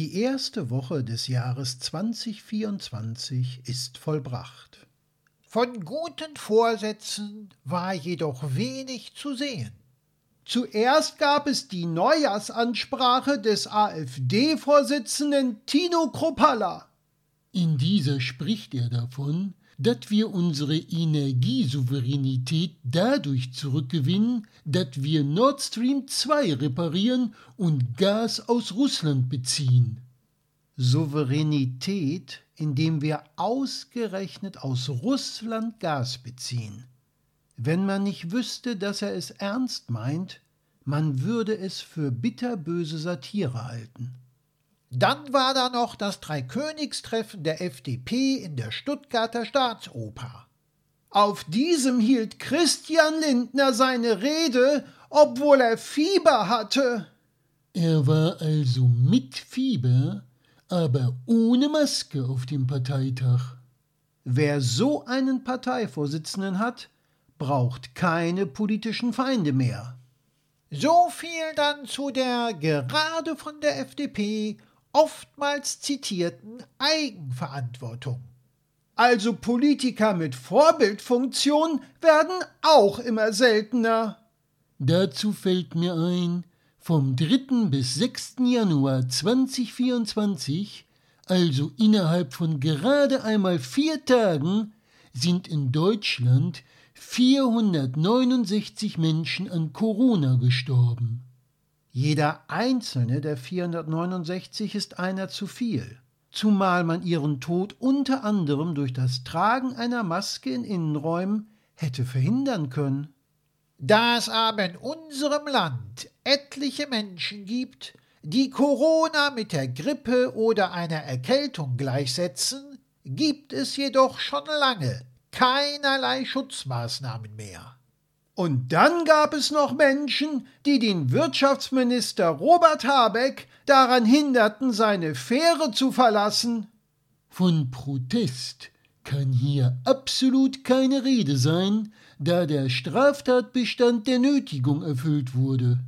Die erste Woche des Jahres 2024 ist vollbracht. Von guten Vorsätzen war jedoch wenig zu sehen. Zuerst gab es die Neujahrsansprache des AfD-Vorsitzenden Tino Kropalla. In dieser spricht er davon, dass wir unsere Energiesouveränität dadurch zurückgewinnen, dass wir Nord Stream 2 reparieren und Gas aus Russland beziehen. Souveränität, indem wir ausgerechnet aus Russland Gas beziehen. Wenn man nicht wüsste, dass er es ernst meint, man würde es für bitterböse Satire halten. Dann war da noch das Dreikönigstreffen der FDP in der Stuttgarter Staatsoper. Auf diesem hielt Christian Lindner seine Rede, obwohl er Fieber hatte. Er war also mit Fieber, aber ohne Maske auf dem Parteitag. Wer so einen Parteivorsitzenden hat, braucht keine politischen Feinde mehr. So viel dann zu der gerade von der FDP oftmals zitierten Eigenverantwortung. Also Politiker mit Vorbildfunktion werden auch immer seltener. Dazu fällt mir ein, vom 3. bis 6. Januar 2024, also innerhalb von gerade einmal vier Tagen, sind in Deutschland 469 Menschen an Corona gestorben. Jeder einzelne der 469 ist einer zu viel, zumal man ihren Tod unter anderem durch das Tragen einer Maske in Innenräumen hätte verhindern können. Da es aber in unserem Land etliche Menschen gibt, die Corona mit der Grippe oder einer Erkältung gleichsetzen, gibt es jedoch schon lange keinerlei Schutzmaßnahmen mehr. Und dann gab es noch Menschen, die den Wirtschaftsminister Robert Habeck daran hinderten, seine Fähre zu verlassen. Von Protest kann hier absolut keine Rede sein, da der Straftatbestand der Nötigung erfüllt wurde.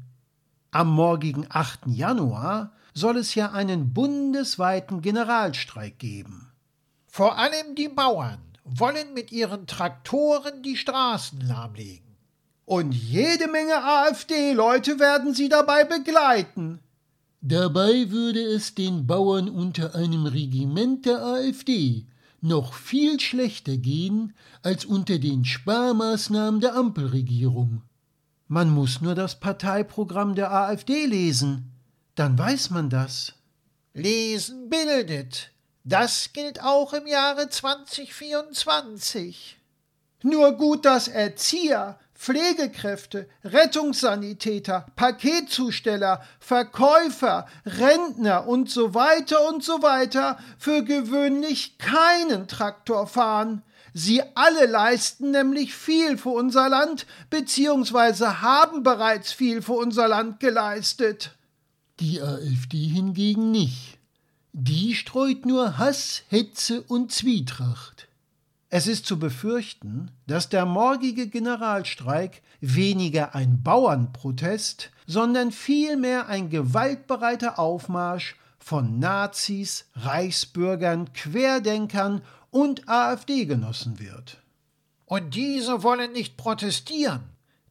Am morgigen 8. Januar soll es ja einen bundesweiten Generalstreik geben. Vor allem die Bauern wollen mit ihren Traktoren die Straßen lahmlegen. Und jede Menge AfD-Leute werden sie dabei begleiten. Dabei würde es den Bauern unter einem Regiment der AfD noch viel schlechter gehen als unter den Sparmaßnahmen der Ampelregierung. Man muss nur das Parteiprogramm der AfD lesen, dann weiß man das. Lesen bildet. Das gilt auch im Jahre 2024. Nur gut, dass Erzieher, Pflegekräfte, Rettungssanitäter, Paketzusteller, Verkäufer, Rentner und so weiter und so weiter für gewöhnlich keinen Traktor fahren. Sie alle leisten nämlich viel für unser Land beziehungsweise haben bereits viel für unser Land geleistet. Die AfD hingegen nicht. Die streut nur Hass, Hetze und Zwietracht. Es ist zu befürchten, dass der morgige Generalstreik weniger ein Bauernprotest, sondern vielmehr ein gewaltbereiter Aufmarsch von Nazis, Reichsbürgern, Querdenkern und AfD-Genossen wird. Und diese wollen nicht protestieren,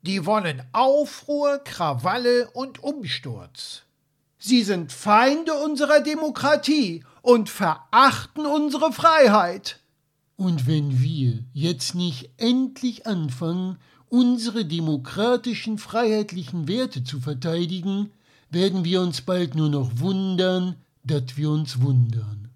die wollen Aufruhr, Krawalle und Umsturz. Sie sind Feinde unserer Demokratie und verachten unsere Freiheit. Und wenn wir jetzt nicht endlich anfangen, unsere demokratischen, freiheitlichen Werte zu verteidigen, werden wir uns bald nur noch wundern, dass wir uns wundern.